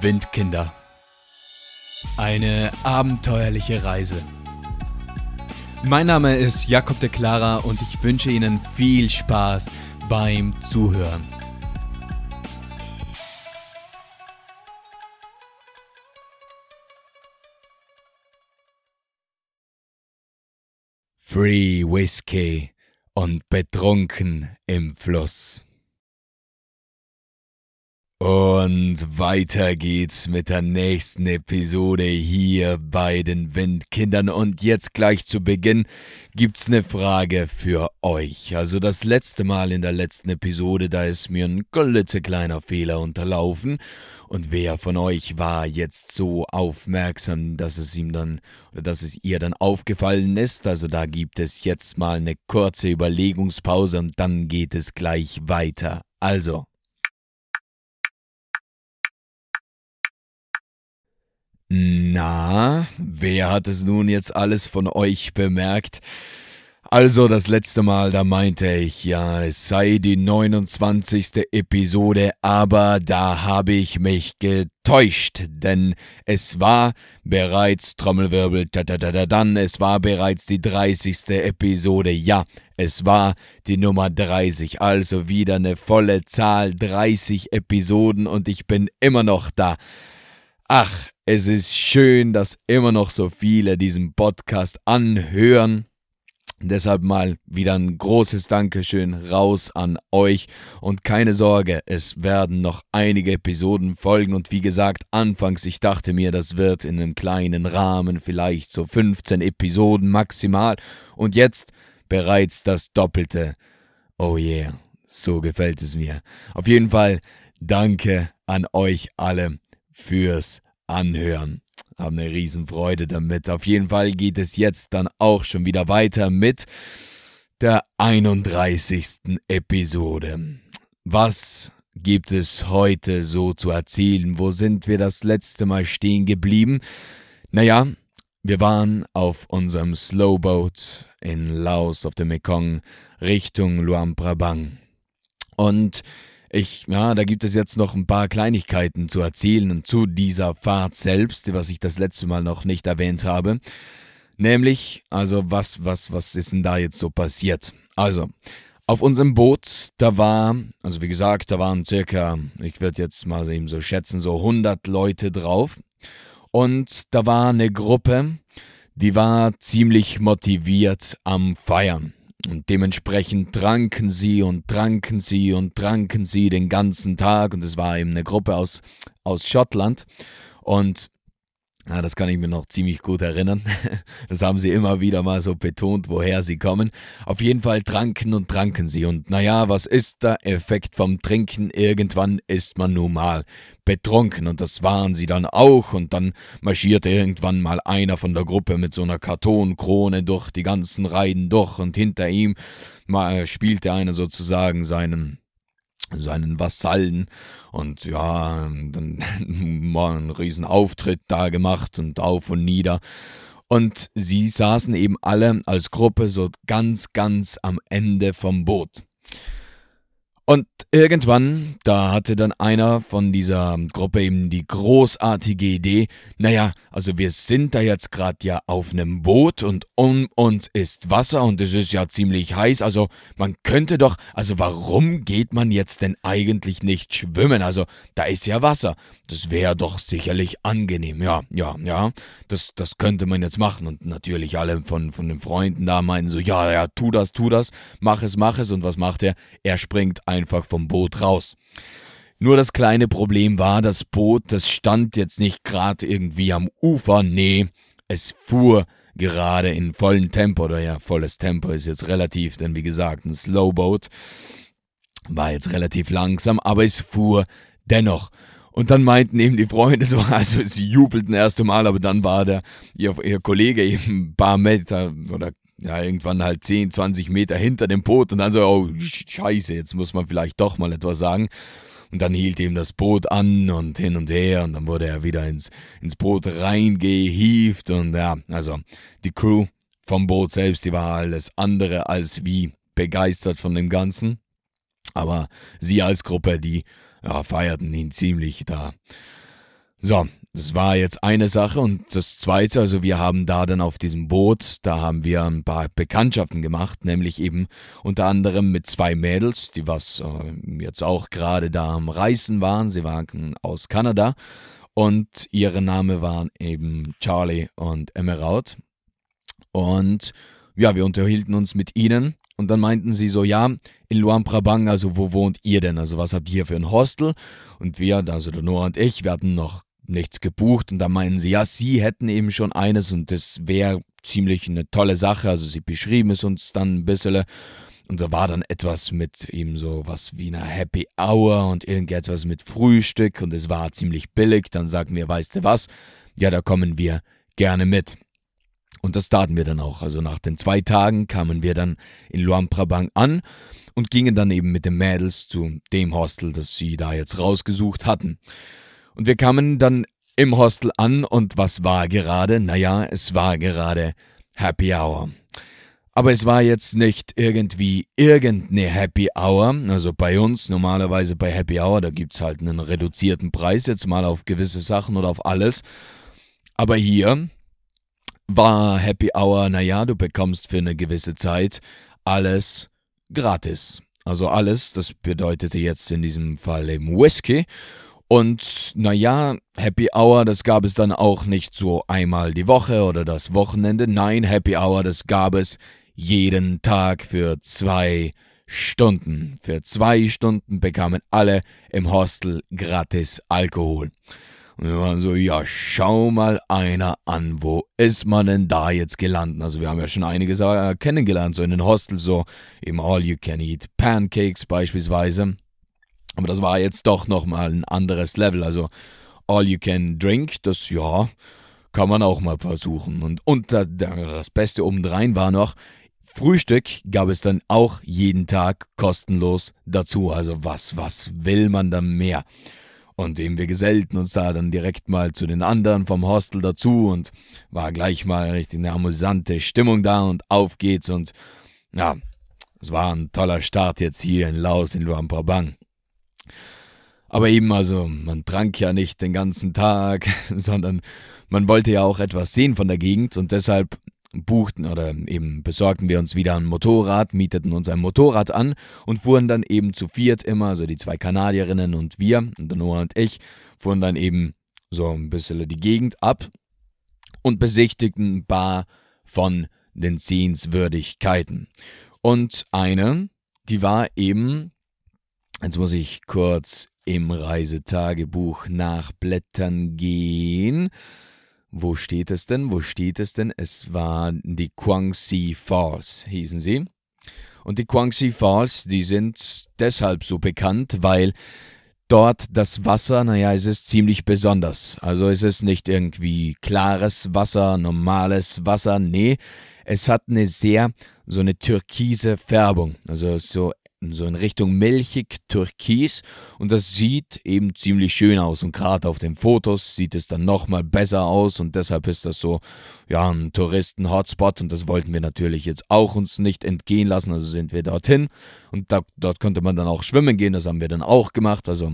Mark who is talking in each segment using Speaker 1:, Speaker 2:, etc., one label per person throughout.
Speaker 1: Windkinder. Eine abenteuerliche Reise. Mein Name ist Jakob de Clara und ich wünsche Ihnen viel Spaß beim Zuhören. Free Whiskey und betrunken im Fluss. Und weiter geht's mit der nächsten Episode hier bei den Windkindern. Und jetzt gleich zu Beginn gibt's eine Frage für euch. Also das letzte Mal in der letzten Episode, da ist mir ein klitzekleiner Fehler unterlaufen. Und wer von euch war jetzt so aufmerksam, dass es ihm dann oder dass es ihr dann aufgefallen ist? Also da gibt es jetzt mal eine kurze Überlegungspause und dann geht es gleich weiter. Also, Na, wer hat es nun jetzt alles von euch bemerkt? Also das letzte Mal, da meinte ich, ja, es sei die 29. Episode, aber da habe ich mich getäuscht, denn es war bereits Trommelwirbel, da, da, da, da, dann, es war bereits die 30. Episode, ja, es war die Nummer 30, also wieder eine volle Zahl, 30 Episoden und ich bin immer noch da. Ach, es ist schön, dass immer noch so viele diesen Podcast anhören. Deshalb mal wieder ein großes Dankeschön raus an euch und keine Sorge, es werden noch einige Episoden folgen und wie gesagt, anfangs ich dachte mir, das wird in einem kleinen Rahmen, vielleicht so 15 Episoden maximal und jetzt bereits das Doppelte. Oh yeah, so gefällt es mir. Auf jeden Fall danke an euch alle fürs anhören. Haben eine Riesenfreude damit. Auf jeden Fall geht es jetzt dann auch schon wieder weiter mit der 31. Episode. Was gibt es heute so zu erzählen? Wo sind wir das letzte Mal stehen geblieben? Naja, wir waren auf unserem Slowboat in Laos auf dem Mekong Richtung Luang Prabang. Und ich, ja, da gibt es jetzt noch ein paar Kleinigkeiten zu erzählen zu dieser Fahrt selbst, was ich das letzte Mal noch nicht erwähnt habe. Nämlich, also was, was, was ist denn da jetzt so passiert? Also, auf unserem Boot, da war, also wie gesagt, da waren circa, ich würde jetzt mal eben so schätzen, so 100 Leute drauf. Und da war eine Gruppe, die war ziemlich motiviert am Feiern. Und dementsprechend tranken sie und tranken sie und tranken sie den ganzen Tag. Und es war eben eine Gruppe aus, aus Schottland. Und ja, das kann ich mir noch ziemlich gut erinnern. Das haben sie immer wieder mal so betont, woher sie kommen. Auf jeden Fall tranken und tranken sie. Und naja, was ist der Effekt vom Trinken? Irgendwann ist man nun mal betrunken. Und das waren sie dann auch. Und dann marschierte irgendwann mal einer von der Gruppe mit so einer Kartonkrone durch die ganzen Reihen durch. Und hinter ihm spielte einer sozusagen seinen seinen Vasallen und ja, dann mal einen riesen Auftritt da gemacht und auf und nieder. Und sie saßen eben alle als Gruppe so ganz, ganz am Ende vom Boot. Und irgendwann, da hatte dann einer von dieser Gruppe eben die großartige Idee, naja, also wir sind da jetzt gerade ja auf einem Boot und um uns ist Wasser und es ist ja ziemlich heiß, also man könnte doch, also warum geht man jetzt denn eigentlich nicht schwimmen? Also da ist ja Wasser, das wäre doch sicherlich angenehm, ja, ja, ja, das, das könnte man jetzt machen und natürlich alle von, von den Freunden da meinen so, ja, ja, tu das, tu das, mach es, mach es und was macht er? Er springt einfach vom Boot raus. Nur das kleine Problem war, das Boot, das stand jetzt nicht gerade irgendwie am Ufer, nee, es fuhr gerade in vollem Tempo, oder ja, volles Tempo ist jetzt relativ, denn wie gesagt, ein Slowboat war jetzt relativ langsam, aber es fuhr dennoch. Und dann meinten eben die Freunde so, also sie jubelten erst einmal, aber dann war der, ihr, ihr Kollege eben ein paar Meter oder ja, irgendwann halt 10, 20 Meter hinter dem Boot und dann so, oh, scheiße, jetzt muss man vielleicht doch mal etwas sagen. Und dann hielt ihm das Boot an und hin und her und dann wurde er wieder ins, ins Boot reingehieft und ja, also die Crew vom Boot selbst, die war alles andere als wie begeistert von dem Ganzen. Aber sie als Gruppe, die ja, feierten ihn ziemlich da. So, das war jetzt eine Sache und das zweite, also wir haben da dann auf diesem Boot, da haben wir ein paar Bekanntschaften gemacht, nämlich eben unter anderem mit zwei Mädels, die was äh, jetzt auch gerade da am Reisen waren. Sie waren aus Kanada und ihre Name waren eben Charlie und Emerald. Und ja, wir unterhielten uns mit ihnen und dann meinten sie so, ja, in Luang Prabang, also wo wohnt ihr denn? Also was habt ihr hier für ein Hostel? Und wir, also der Noah und ich, wir hatten noch nichts gebucht und da meinen sie, ja, sie hätten eben schon eines und das wäre ziemlich eine tolle Sache. Also sie beschrieben es uns dann ein bisschen und da war dann etwas mit ihm so was wie eine Happy Hour und irgendetwas mit Frühstück und es war ziemlich billig. Dann sagten wir, weißt du was? Ja, da kommen wir gerne mit. Und das taten wir dann auch. Also nach den zwei Tagen kamen wir dann in Luang Prabang an und gingen dann eben mit den Mädels zu dem Hostel, das sie da jetzt rausgesucht hatten. Und wir kamen dann im Hostel an und was war gerade? Naja, es war gerade Happy Hour. Aber es war jetzt nicht irgendwie irgendeine Happy Hour. Also bei uns, normalerweise bei Happy Hour, da gibt es halt einen reduzierten Preis, jetzt mal auf gewisse Sachen oder auf alles. Aber hier war Happy Hour, naja, du bekommst für eine gewisse Zeit alles gratis. Also alles, das bedeutete jetzt in diesem Fall eben Whisky. Und naja, Happy Hour, das gab es dann auch nicht so einmal die Woche oder das Wochenende. Nein, Happy Hour, das gab es jeden Tag für zwei Stunden. Für zwei Stunden bekamen alle im Hostel gratis Alkohol. Und wir waren so, ja, schau mal einer an, wo ist man denn da jetzt gelandet? Also wir haben ja schon einige äh, kennengelernt, so in den Hostels, so im All You Can Eat Pancakes beispielsweise. Aber das war jetzt doch nochmal ein anderes Level. Also All You Can Drink, das ja, kann man auch mal versuchen. Und, und das Beste obendrein war noch, Frühstück gab es dann auch jeden Tag kostenlos dazu. Also was, was will man dann mehr? Und eben wir gesellten uns da dann direkt mal zu den anderen vom Hostel dazu und war gleich mal richtig eine amüsante Stimmung da und auf geht's und ja, es war ein toller Start jetzt hier in Laos in Luang Prabang. Aber eben, also, man trank ja nicht den ganzen Tag, sondern man wollte ja auch etwas sehen von der Gegend und deshalb buchten oder eben besorgten wir uns wieder ein Motorrad, mieteten uns ein Motorrad an und fuhren dann eben zu viert immer, also die zwei Kanadierinnen und wir, Noah und ich, fuhren dann eben so ein bisschen die Gegend ab und besichtigten ein paar von den Sehenswürdigkeiten. Und eine, die war eben Jetzt muss ich kurz im Reisetagebuch nachblättern gehen. Wo steht es denn? Wo steht es denn? Es waren die Guangxi Falls, hießen sie. Und die Guangxi Falls, die sind deshalb so bekannt, weil dort das Wasser, naja, es ist ziemlich besonders. Also es ist nicht irgendwie klares Wasser, normales Wasser, nee, es hat eine sehr so eine türkise Färbung. Also so so in Richtung milchig türkis. Und das sieht eben ziemlich schön aus. Und gerade auf den Fotos sieht es dann nochmal besser aus. Und deshalb ist das so ja ein Touristen-Hotspot. Und das wollten wir natürlich jetzt auch uns nicht entgehen lassen, also sind wir dorthin. Und da, dort konnte man dann auch schwimmen gehen, das haben wir dann auch gemacht, also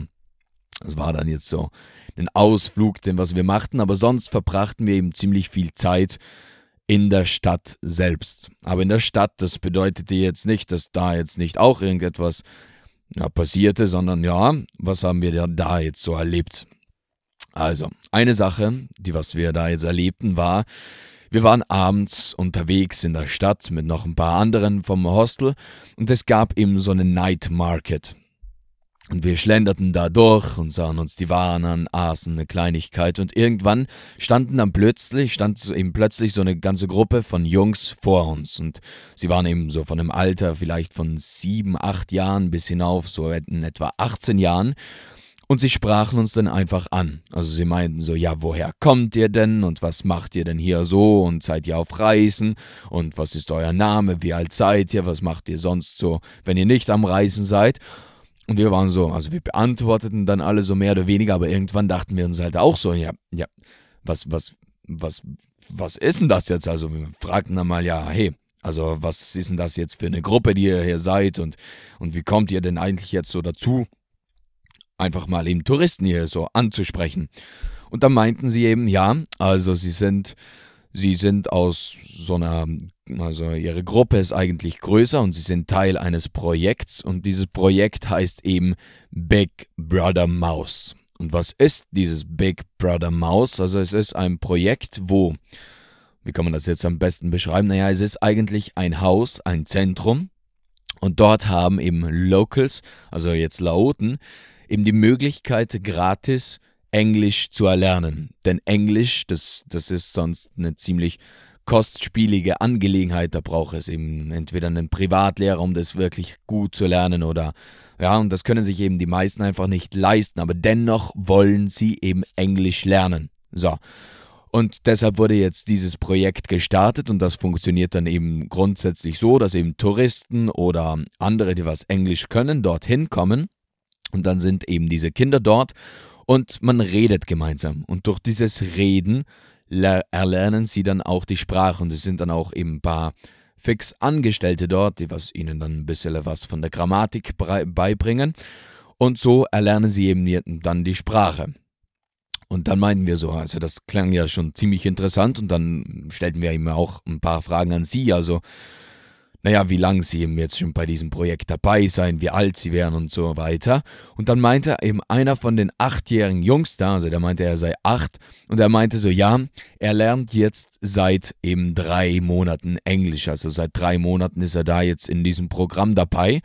Speaker 1: das war dann jetzt so ein Ausflug, den was wir machten, aber sonst verbrachten wir eben ziemlich viel Zeit in der Stadt selbst. Aber in der Stadt, das bedeutete jetzt nicht, dass da jetzt nicht auch irgendetwas ja, passierte, sondern ja, was haben wir da jetzt so erlebt? Also, eine Sache, die was wir da jetzt erlebten, war, wir waren abends unterwegs in der Stadt mit noch ein paar anderen vom Hostel und es gab eben so einen Night Market. Und wir schlenderten da durch und sahen uns die Waren an, aßen eine Kleinigkeit. Und irgendwann standen dann plötzlich, stand eben plötzlich so eine ganze Gruppe von Jungs vor uns. Und sie waren eben so von einem Alter vielleicht von sieben, acht Jahren bis hinauf so in etwa 18 Jahren. Und sie sprachen uns dann einfach an. Also sie meinten so, ja, woher kommt ihr denn? Und was macht ihr denn hier so? Und seid ihr auf Reisen? Und was ist euer Name, wie alt seid ihr, was macht ihr sonst so, wenn ihr nicht am Reisen seid? Und wir waren so, also wir beantworteten dann alle so mehr oder weniger, aber irgendwann dachten wir uns halt auch so, ja, ja, was, was, was, was ist denn das jetzt? Also wir fragten dann mal, ja, hey, also was ist denn das jetzt für eine Gruppe, die ihr hier seid und, und wie kommt ihr denn eigentlich jetzt so dazu, einfach mal eben Touristen hier so anzusprechen? Und dann meinten sie eben, ja, also sie sind, sie sind aus so einer, also ihre Gruppe ist eigentlich größer und sie sind Teil eines Projekts und dieses Projekt heißt eben Big Brother Mouse. Und was ist dieses Big Brother Mouse? Also es ist ein Projekt, wo, wie kann man das jetzt am besten beschreiben? Naja, es ist eigentlich ein Haus, ein Zentrum und dort haben eben Locals, also jetzt Laoten, eben die Möglichkeit, gratis Englisch zu erlernen. Denn Englisch, das, das ist sonst eine ziemlich kostspielige Angelegenheit. Da braucht es eben entweder einen Privatlehrer, um das wirklich gut zu lernen oder ja, und das können sich eben die meisten einfach nicht leisten, aber dennoch wollen sie eben Englisch lernen. So. Und deshalb wurde jetzt dieses Projekt gestartet und das funktioniert dann eben grundsätzlich so, dass eben Touristen oder andere, die was Englisch können, dorthin kommen und dann sind eben diese Kinder dort und man redet gemeinsam. Und durch dieses Reden erlernen sie dann auch die Sprache und es sind dann auch eben ein paar fix Angestellte dort, die was ihnen dann ein bisschen was von der Grammatik beibringen. Und so erlernen sie eben dann die Sprache. Und dann meinten wir so, also das klang ja schon ziemlich interessant und dann stellten wir ihm auch ein paar Fragen an sie, also naja, wie lange sie eben jetzt schon bei diesem Projekt dabei seien, wie alt sie wären und so weiter. Und dann meinte eben einer von den achtjährigen Jungs da, also der meinte, er sei acht, und er meinte so, ja, er lernt jetzt seit eben drei Monaten Englisch, also seit drei Monaten ist er da jetzt in diesem Programm dabei.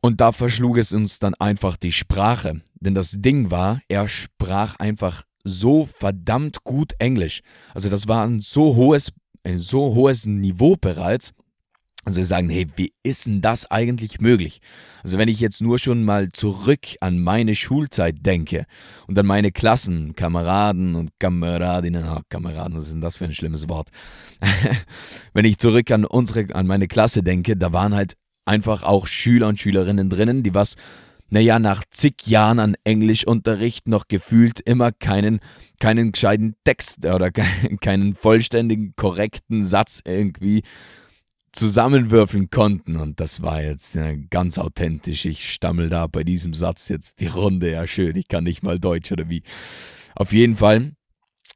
Speaker 1: Und da verschlug es uns dann einfach die Sprache. Denn das Ding war, er sprach einfach so verdammt gut Englisch. Also das war ein so hohes, ein so hohes Niveau bereits, also sagen, hey, wie ist denn das eigentlich möglich? Also wenn ich jetzt nur schon mal zurück an meine Schulzeit denke und an meine Klassen, Kameraden und Kameradinnen, oh, Kameraden, was ist denn das für ein schlimmes Wort? wenn ich zurück an unsere, an meine Klasse denke, da waren halt einfach auch Schüler und Schülerinnen drinnen, die was, naja, nach zig Jahren an Englischunterricht noch gefühlt immer keinen, keinen gescheiten Text oder keinen vollständigen, korrekten Satz irgendwie zusammenwürfeln konnten. Und das war jetzt ja, ganz authentisch. Ich stammel da bei diesem Satz jetzt die Runde. Ja, schön, ich kann nicht mal Deutsch oder wie. Auf jeden Fall,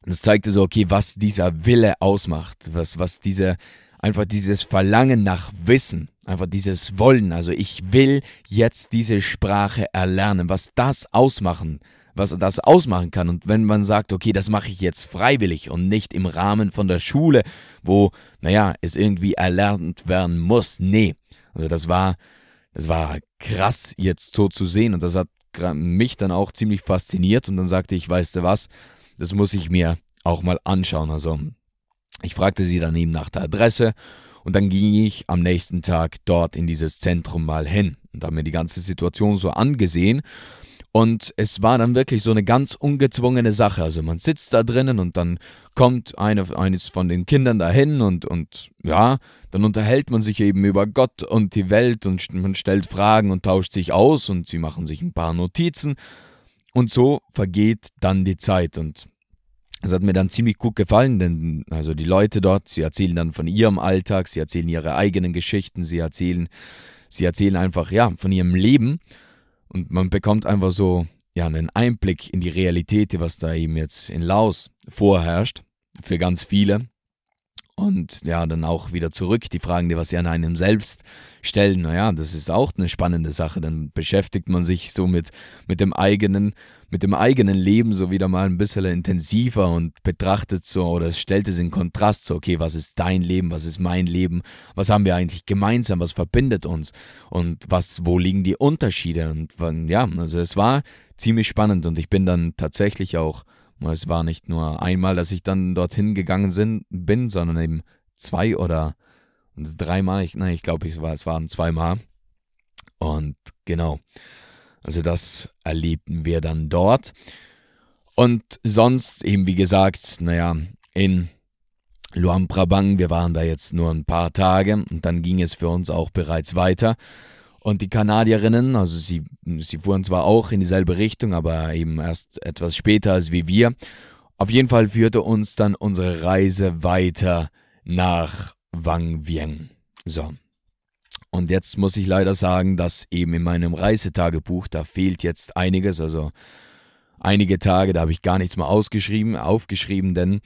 Speaker 1: das zeigte so, okay, was dieser Wille ausmacht, was, was diese, einfach dieses Verlangen nach Wissen, einfach dieses Wollen. Also ich will jetzt diese Sprache erlernen, was das ausmachen was das ausmachen kann. Und wenn man sagt, okay, das mache ich jetzt freiwillig und nicht im Rahmen von der Schule, wo, naja, es irgendwie erlernt werden muss. Nee. Also das war, das war krass jetzt so zu sehen und das hat mich dann auch ziemlich fasziniert und dann sagte ich, weißt du was, das muss ich mir auch mal anschauen. Also ich fragte sie dann eben nach der Adresse und dann ging ich am nächsten Tag dort in dieses Zentrum mal hin und habe mir die ganze Situation so angesehen und es war dann wirklich so eine ganz ungezwungene Sache. Also man sitzt da drinnen und dann kommt eine, eines von den Kindern dahin und, und ja, dann unterhält man sich eben über Gott und die Welt und man stellt Fragen und tauscht sich aus und sie machen sich ein paar Notizen. Und so vergeht dann die Zeit. Und es hat mir dann ziemlich gut gefallen, denn also die Leute dort, sie erzählen dann von ihrem Alltag, sie erzählen ihre eigenen Geschichten, sie erzählen, sie erzählen einfach ja von ihrem Leben. Und man bekommt einfach so ja, einen Einblick in die Realität, was da eben jetzt in Laos vorherrscht, für ganz viele. Und ja, dann auch wieder zurück, die Fragen, die was sie an einem selbst stellen, naja, das ist auch eine spannende Sache. Dann beschäftigt man sich so mit, mit dem eigenen, mit dem eigenen Leben so wieder mal ein bisschen intensiver und betrachtet so oder stellt es in Kontrast so, okay, was ist dein Leben, was ist mein Leben, was haben wir eigentlich gemeinsam, was verbindet uns? Und was, wo liegen die Unterschiede? Und ja, also es war ziemlich spannend und ich bin dann tatsächlich auch es war nicht nur einmal, dass ich dann dorthin gegangen sind, bin, sondern eben zwei oder dreimal. Ich, nein, ich glaube, es, war, es waren zweimal. Und genau, also das erlebten wir dann dort. Und sonst eben, wie gesagt, naja, in Luang Prabang, wir waren da jetzt nur ein paar Tage und dann ging es für uns auch bereits weiter. Und die Kanadierinnen, also sie, sie fuhren zwar auch in dieselbe Richtung, aber eben erst etwas später als wie wir. Auf jeden Fall führte uns dann unsere Reise weiter nach Wang Vieng. So. Und jetzt muss ich leider sagen, dass eben in meinem Reisetagebuch, da fehlt jetzt einiges. Also einige Tage, da habe ich gar nichts mehr ausgeschrieben, aufgeschrieben, denn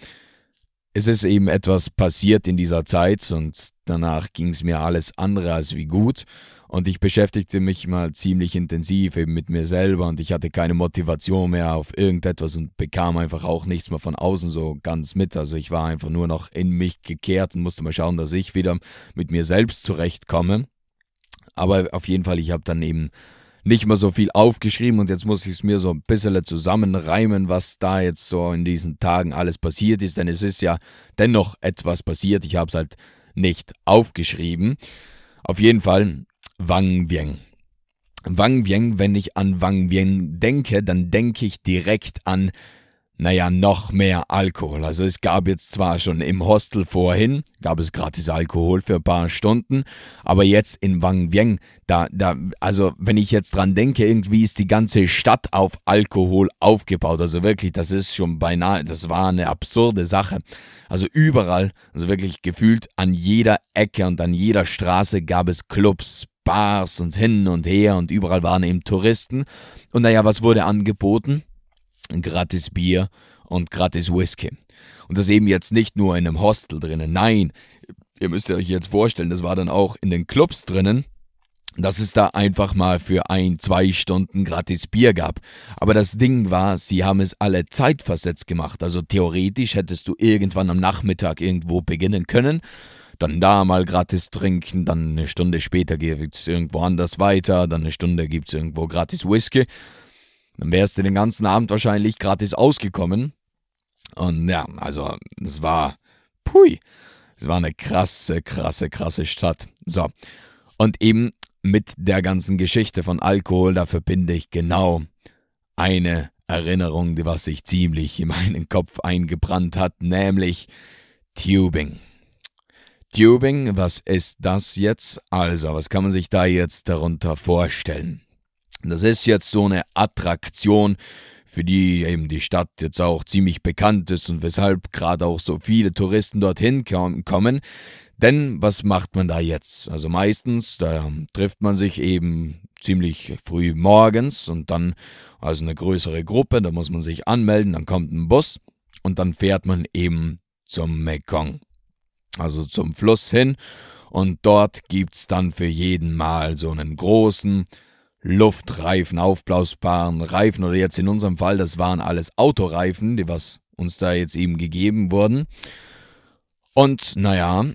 Speaker 1: es ist eben etwas passiert in dieser Zeit und danach ging es mir alles andere als wie gut. Und ich beschäftigte mich mal ziemlich intensiv eben mit mir selber und ich hatte keine Motivation mehr auf irgendetwas und bekam einfach auch nichts mehr von außen so ganz mit. Also ich war einfach nur noch in mich gekehrt und musste mal schauen, dass ich wieder mit mir selbst zurechtkomme. Aber auf jeden Fall, ich habe dann eben nicht mehr so viel aufgeschrieben und jetzt muss ich es mir so ein bisschen zusammenreimen, was da jetzt so in diesen Tagen alles passiert ist, denn es ist ja dennoch etwas passiert. Ich habe es halt nicht aufgeschrieben. Auf jeden Fall Wang Vieng. Wang Vieng, wenn ich an Wang Vieng denke, dann denke ich direkt an naja, noch mehr Alkohol. Also es gab jetzt zwar schon im Hostel vorhin, gab es gratis Alkohol für ein paar Stunden, aber jetzt in Wang Vieng, da, da, also wenn ich jetzt dran denke, irgendwie ist die ganze Stadt auf Alkohol aufgebaut. Also wirklich, das ist schon beinahe, das war eine absurde Sache. Also überall, also wirklich gefühlt an jeder Ecke und an jeder Straße gab es Clubs, Bars und hin und her und überall waren eben Touristen. Und naja, was wurde angeboten? gratis Bier und gratis Whisky. Und das eben jetzt nicht nur in einem Hostel drinnen, nein, ihr müsst euch jetzt vorstellen, das war dann auch in den Clubs drinnen, dass es da einfach mal für ein, zwei Stunden gratis Bier gab. Aber das Ding war, sie haben es alle zeitversetzt gemacht. Also theoretisch hättest du irgendwann am Nachmittag irgendwo beginnen können, dann da mal gratis trinken, dann eine Stunde später geht es irgendwo anders weiter, dann eine Stunde gibt es irgendwo gratis Whisky. Dann wärst du den ganzen Abend wahrscheinlich gratis ausgekommen. Und ja, also es war, pui, es war eine krasse, krasse, krasse Stadt. So, und eben mit der ganzen Geschichte von Alkohol, da verbinde ich genau eine Erinnerung, die was sich ziemlich in meinen Kopf eingebrannt hat, nämlich Tubing. Tubing, was ist das jetzt? Also, was kann man sich da jetzt darunter vorstellen? Das ist jetzt so eine Attraktion, für die eben die Stadt jetzt auch ziemlich bekannt ist und weshalb gerade auch so viele Touristen dorthin kommen. Denn was macht man da jetzt? Also meistens, da trifft man sich eben ziemlich früh morgens und dann, also eine größere Gruppe, da muss man sich anmelden, dann kommt ein Bus und dann fährt man eben zum Mekong, also zum Fluss hin und dort gibt es dann für jeden Mal so einen großen, Luftreifen, aufblasbaren Reifen oder jetzt in unserem Fall, das waren alles Autoreifen, die was uns da jetzt eben gegeben wurden. Und naja,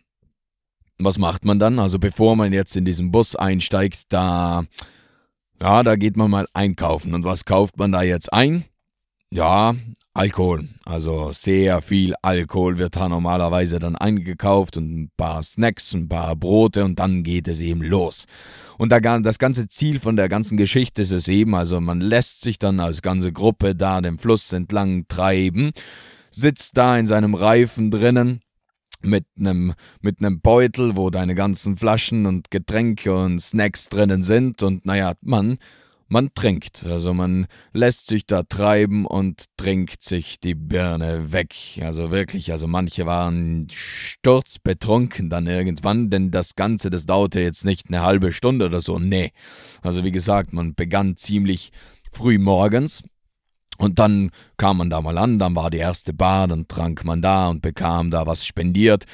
Speaker 1: was macht man dann? Also bevor man jetzt in diesen Bus einsteigt, da, ja, da geht man mal einkaufen. Und was kauft man da jetzt ein? Ja, Alkohol. Also sehr viel Alkohol wird da normalerweise dann eingekauft und ein paar Snacks, ein paar Brote und dann geht es eben los. Und das ganze Ziel von der ganzen Geschichte ist es eben, also man lässt sich dann als ganze Gruppe da den Fluss entlang treiben, sitzt da in seinem Reifen drinnen mit einem mit einem Beutel, wo deine ganzen Flaschen und Getränke und Snacks drinnen sind und naja, man man trinkt, also man lässt sich da treiben und trinkt sich die Birne weg. Also wirklich, also manche waren sturzbetrunken dann irgendwann, denn das Ganze, das dauerte jetzt nicht eine halbe Stunde oder so, nee. Also wie gesagt, man begann ziemlich früh morgens und dann kam man da mal an, dann war die erste Bar, dann trank man da und bekam da was spendiert.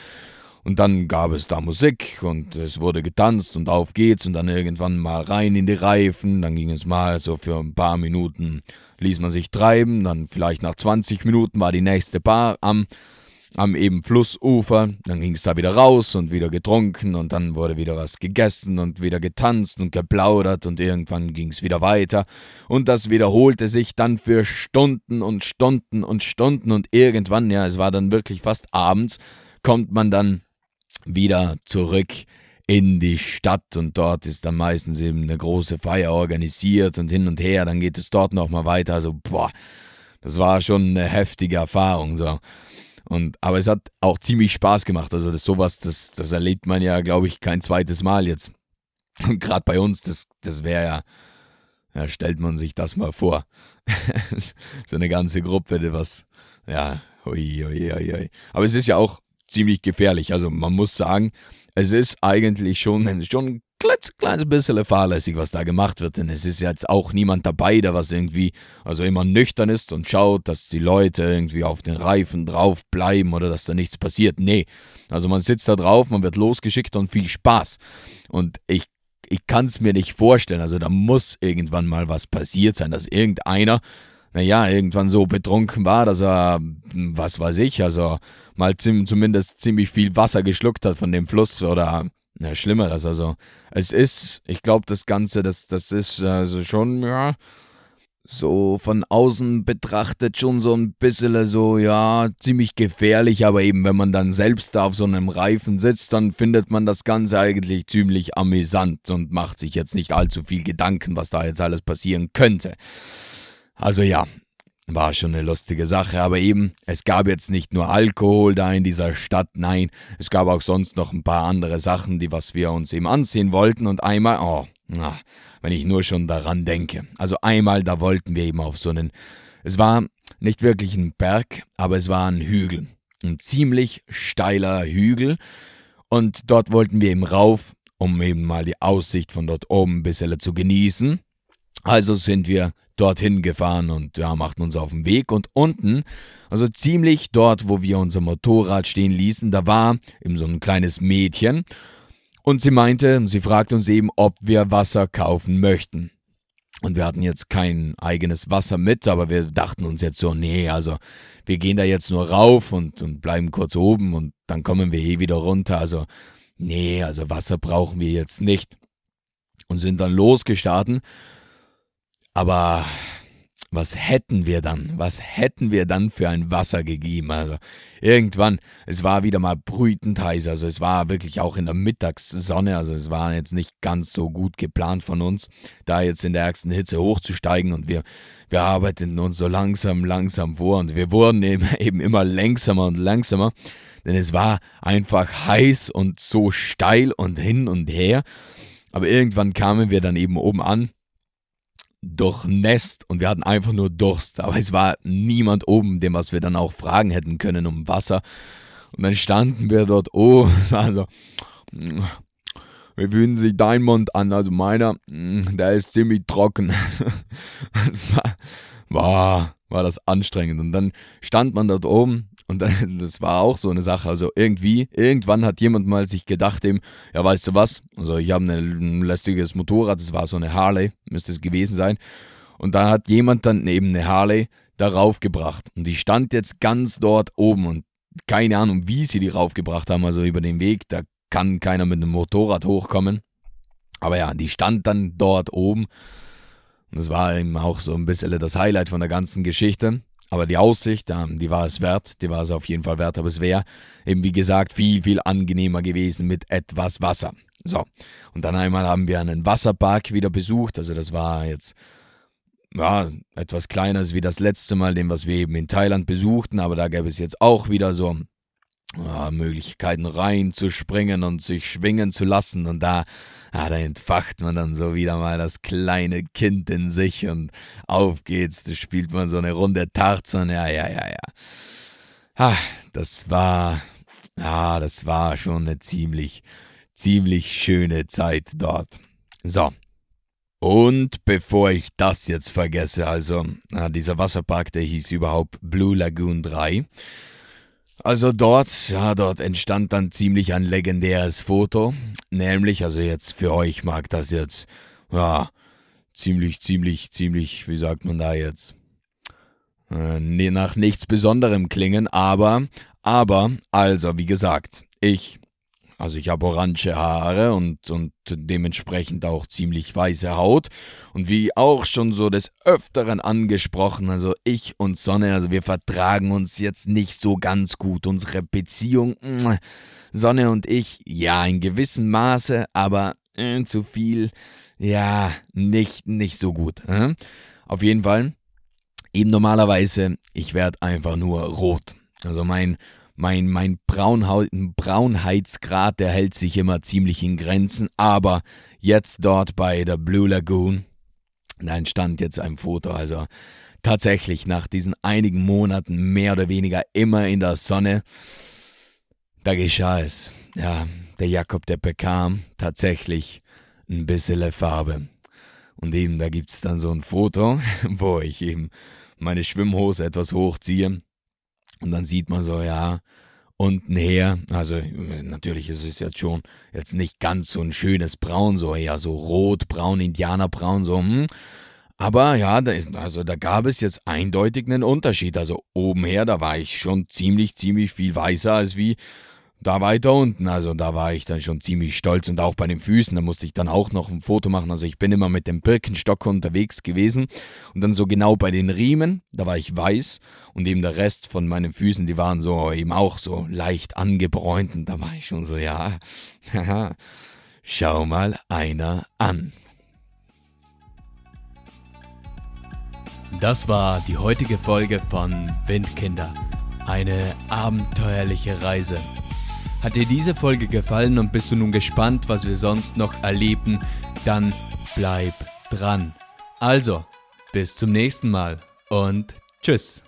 Speaker 1: Und dann gab es da Musik und es wurde getanzt und auf geht's und dann irgendwann mal rein in die Reifen. Dann ging es mal so für ein paar Minuten, ließ man sich treiben. Dann vielleicht nach 20 Minuten war die nächste Bar am, am eben Flussufer. Dann ging es da wieder raus und wieder getrunken und dann wurde wieder was gegessen und wieder getanzt und geplaudert und irgendwann ging es wieder weiter. Und das wiederholte sich dann für Stunden und Stunden und Stunden und irgendwann, ja, es war dann wirklich fast abends, kommt man dann wieder zurück in die Stadt und dort ist dann meistens eben eine große Feier organisiert und hin und her, dann geht es dort nochmal weiter. Also, boah, das war schon eine heftige Erfahrung. So. Und, aber es hat auch ziemlich Spaß gemacht. Also das sowas, das, das erlebt man ja, glaube ich, kein zweites Mal jetzt. Und gerade bei uns, das, das wäre ja, ja, stellt man sich das mal vor. so eine ganze Gruppe, die was, ja, ui, ui, ui, ui. Aber es ist ja auch ziemlich gefährlich. Also man muss sagen, es ist eigentlich schon, schon kleines bisschen fahrlässig, was da gemacht wird, denn es ist jetzt auch niemand dabei, der was irgendwie, also immer nüchtern ist und schaut, dass die Leute irgendwie auf den Reifen drauf bleiben oder dass da nichts passiert. Nee, also man sitzt da drauf, man wird losgeschickt und viel Spaß. Und ich, ich kann es mir nicht vorstellen, also da muss irgendwann mal was passiert sein, dass irgendeiner naja, irgendwann so betrunken war, dass er, was weiß ich, also mal zumindest ziemlich viel Wasser geschluckt hat von dem Fluss oder na, Schlimmeres. Also es ist, ich glaube, das Ganze, das, das ist also schon, ja, so von außen betrachtet schon so ein bisschen so, ja, ziemlich gefährlich, aber eben wenn man dann selbst da auf so einem Reifen sitzt, dann findet man das Ganze eigentlich ziemlich amüsant und macht sich jetzt nicht allzu viel Gedanken, was da jetzt alles passieren könnte. Also ja, war schon eine lustige Sache, aber eben, es gab jetzt nicht nur Alkohol da in dieser Stadt, nein, es gab auch sonst noch ein paar andere Sachen, die was wir uns eben ansehen wollten und einmal, oh, na, wenn ich nur schon daran denke. Also einmal, da wollten wir eben auf so einen, es war nicht wirklich ein Berg, aber es war ein Hügel, ein ziemlich steiler Hügel und dort wollten wir eben rauf, um eben mal die Aussicht von dort oben ein bisschen zu genießen. Also sind wir dorthin gefahren und ja, machten uns auf den Weg. Und unten, also ziemlich dort, wo wir unser Motorrad stehen ließen, da war eben so ein kleines Mädchen. Und sie meinte, sie fragte uns eben, ob wir Wasser kaufen möchten. Und wir hatten jetzt kein eigenes Wasser mit, aber wir dachten uns jetzt so, nee, also wir gehen da jetzt nur rauf und, und bleiben kurz oben und dann kommen wir eh wieder runter. Also, nee, also Wasser brauchen wir jetzt nicht. Und sind dann losgestartet aber was hätten wir dann? Was hätten wir dann für ein Wasser gegeben? Also irgendwann, es war wieder mal brütend heiß, also es war wirklich auch in der Mittagssonne, also es war jetzt nicht ganz so gut geplant von uns, da jetzt in der ärgsten Hitze hochzusteigen und wir, wir arbeiteten uns so langsam, langsam vor und wir wurden eben, eben immer langsamer und langsamer, denn es war einfach heiß und so steil und hin und her. Aber irgendwann kamen wir dann eben oben an durchnässt und wir hatten einfach nur Durst. Aber es war niemand oben, dem was wir dann auch fragen hätten können um Wasser. Und dann standen wir dort oben. Also, wie fühlen sich dein Mund an? Also meiner, der ist ziemlich trocken. Es war, war, war das anstrengend. Und dann stand man dort oben und das war auch so eine Sache. Also irgendwie, irgendwann hat jemand mal sich gedacht, eben, ja, weißt du was? Also ich habe ein lästiges Motorrad, das war so eine Harley, müsste es gewesen sein. Und dann hat jemand dann eben eine Harley darauf gebracht. Und die stand jetzt ganz dort oben und keine Ahnung, wie sie die raufgebracht haben, also über den Weg, da kann keiner mit einem Motorrad hochkommen. Aber ja, die stand dann dort oben. Das war eben auch so ein bisschen das Highlight von der ganzen Geschichte. Aber die Aussicht, die war es wert, die war es auf jeden Fall wert, aber es wäre eben wie gesagt viel, viel angenehmer gewesen mit etwas Wasser. So, und dann einmal haben wir einen Wasserpark wieder besucht, also das war jetzt ja, etwas kleiner wie das letzte Mal, den was wir eben in Thailand besuchten, aber da gäbe es jetzt auch wieder so ja, Möglichkeiten reinzuspringen und sich schwingen zu lassen. Und da ah, da entfacht man dann so wieder mal das kleine Kind in sich und auf geht's, da spielt man so eine Runde Tarzan, ja, ja, ja, ja. Ah, das war, ja, das war schon eine ziemlich, ziemlich schöne Zeit dort. So. Und bevor ich das jetzt vergesse, also dieser Wasserpark, der hieß überhaupt Blue Lagoon 3. Also dort, ja, dort entstand dann ziemlich ein legendäres Foto. Nämlich, also jetzt für euch mag das jetzt, ja, ziemlich, ziemlich, ziemlich, wie sagt man da jetzt, äh, nach nichts Besonderem klingen, aber, aber, also, wie gesagt, ich also ich habe orange Haare und, und dementsprechend auch ziemlich weiße Haut. Und wie auch schon so des Öfteren angesprochen, also ich und Sonne, also wir vertragen uns jetzt nicht so ganz gut. Unsere Beziehung, Sonne und ich, ja, in gewissem Maße, aber äh, zu viel, ja, nicht, nicht so gut. Äh? Auf jeden Fall, eben normalerweise, ich werde einfach nur rot. Also mein mein, mein Braunhaut, Braunheitsgrad, der hält sich immer ziemlich in Grenzen, aber jetzt dort bei der Blue Lagoon, da entstand jetzt ein Foto, also tatsächlich nach diesen einigen Monaten mehr oder weniger immer in der Sonne, da geschah es. Ja, der Jakob, der bekam tatsächlich ein bisschen Farbe. Und eben, da gibt es dann so ein Foto, wo ich eben meine Schwimmhose etwas hochziehe. Und dann sieht man so, ja, unten her, also natürlich ist es jetzt schon jetzt nicht ganz so ein schönes Braun, so eher so rot-braun, Indianerbraun, so, hm. Aber ja, da ist, also da gab es jetzt eindeutig einen Unterschied. Also oben her, da war ich schon ziemlich, ziemlich viel weißer als wie da weiter unten. Also da war ich dann schon ziemlich stolz und auch bei den Füßen, da musste ich dann auch noch ein Foto machen. Also ich bin immer mit dem Birkenstock unterwegs gewesen und dann so genau bei den Riemen, da war ich weiß und eben der Rest von meinen Füßen, die waren so eben auch so leicht angebräunt und da war ich schon so, ja, schau mal einer an. Das war die heutige Folge von Windkinder. Eine abenteuerliche Reise. Hat dir diese Folge gefallen und bist du nun gespannt, was wir sonst noch erleben, dann bleib dran. Also, bis zum nächsten Mal und tschüss.